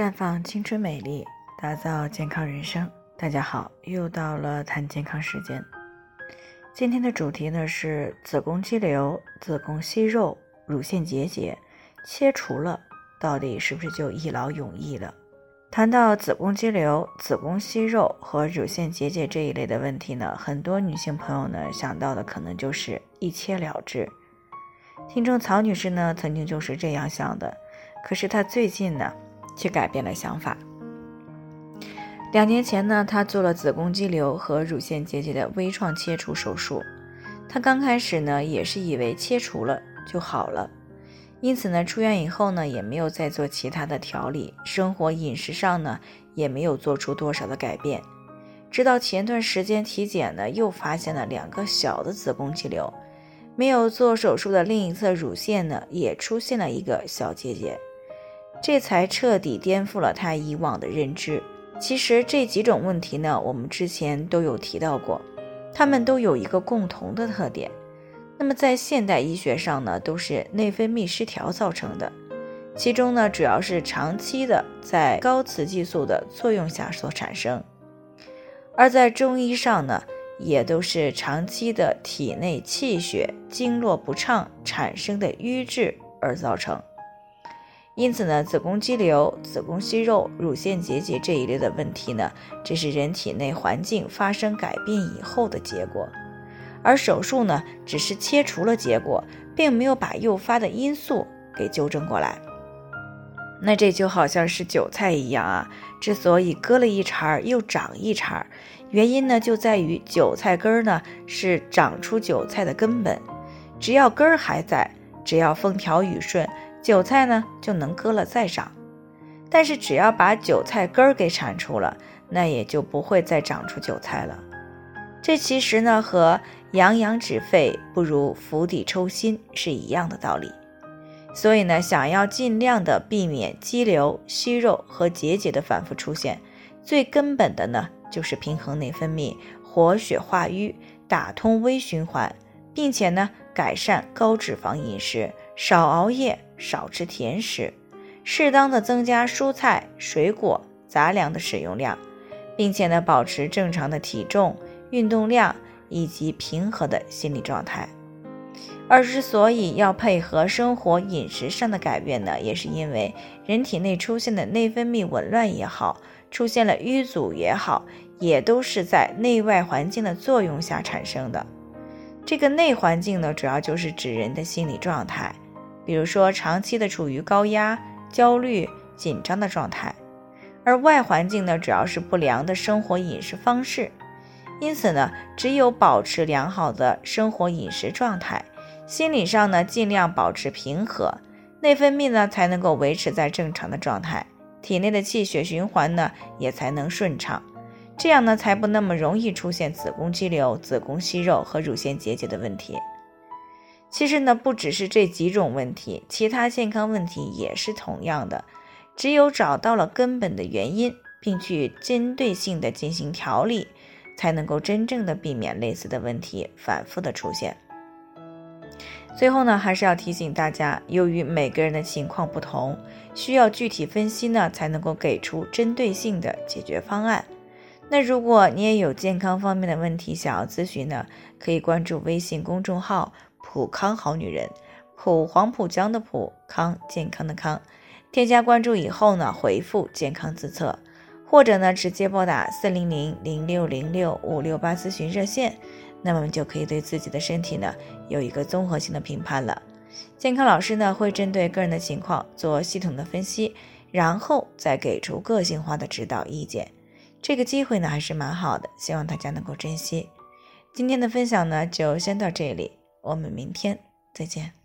绽放青春美丽，打造健康人生。大家好，又到了谈健康时间。今天的主题呢是子宫肌瘤、子宫息肉、乳腺结节，切除了到底是不是就一劳永逸了？谈到子宫肌瘤、子宫息肉和乳腺结节这一类的问题呢，很多女性朋友呢想到的可能就是一切了之。听众曹女士呢曾经就是这样想的，可是她最近呢。却改变了想法。两年前呢，她做了子宫肌瘤和乳腺结节的微创切除手术。她刚开始呢，也是以为切除了就好了，因此呢，出院以后呢，也没有再做其他的调理，生活饮食上呢，也没有做出多少的改变。直到前段时间体检呢，又发现了两个小的子宫肌瘤，没有做手术的另一侧乳腺呢，也出现了一个小结节。这才彻底颠覆了他以往的认知。其实这几种问题呢，我们之前都有提到过，它们都有一个共同的特点。那么在现代医学上呢，都是内分泌失调造成的，其中呢主要是长期的在高雌激素的作用下所产生，而在中医上呢，也都是长期的体内气血经络不畅产生的瘀滞而造成。因此呢，子宫肌瘤、子宫息肉、乳腺结节这一类的问题呢，这是人体内环境发生改变以后的结果，而手术呢，只是切除了结果，并没有把诱发的因素给纠正过来。那这就好像是韭菜一样啊，之所以割了一茬又长一茬，原因呢就在于韭菜根儿呢是长出韭菜的根本，只要根儿还在，只要风调雨顺。韭菜呢就能割了再长，但是只要把韭菜根儿给铲除了，那也就不会再长出韭菜了。这其实呢和养养止沸不如釜底抽薪是一样的道理。所以呢，想要尽量的避免肌瘤、息肉和结节的反复出现，最根本的呢就是平衡内分泌、活血化瘀、打通微循环，并且呢改善高脂肪饮食。少熬夜，少吃甜食，适当的增加蔬菜、水果、杂粮的使用量，并且呢，保持正常的体重、运动量以及平和的心理状态。而之所以要配合生活饮食上的改变呢，也是因为人体内出现的内分泌紊乱也好，出现了瘀阻也好，也都是在内外环境的作用下产生的。这个内环境呢，主要就是指人的心理状态。比如说，长期的处于高压、焦虑、紧张的状态，而外环境呢，主要是不良的生活饮食方式。因此呢，只有保持良好的生活饮食状态，心理上呢尽量保持平和，内分泌呢才能够维持在正常的状态，体内的气血循环呢也才能顺畅，这样呢才不那么容易出现子宫肌瘤、子宫息肉和乳腺结节的问题。其实呢，不只是这几种问题，其他健康问题也是同样的。只有找到了根本的原因，并去针对性的进行调理，才能够真正的避免类似的问题反复的出现。最后呢，还是要提醒大家，由于每个人的情况不同，需要具体分析呢，才能够给出针对性的解决方案。那如果你也有健康方面的问题想要咨询呢，可以关注微信公众号。普康好女人，普黄浦江的普康健康的康，添加关注以后呢，回复健康自测，或者呢直接拨打四零零零六零六五六八咨询热线，那么就可以对自己的身体呢有一个综合性的评判了。健康老师呢会针对个人的情况做系统的分析，然后再给出个性化的指导意见。这个机会呢还是蛮好的，希望大家能够珍惜。今天的分享呢就先到这里。我们明天再见。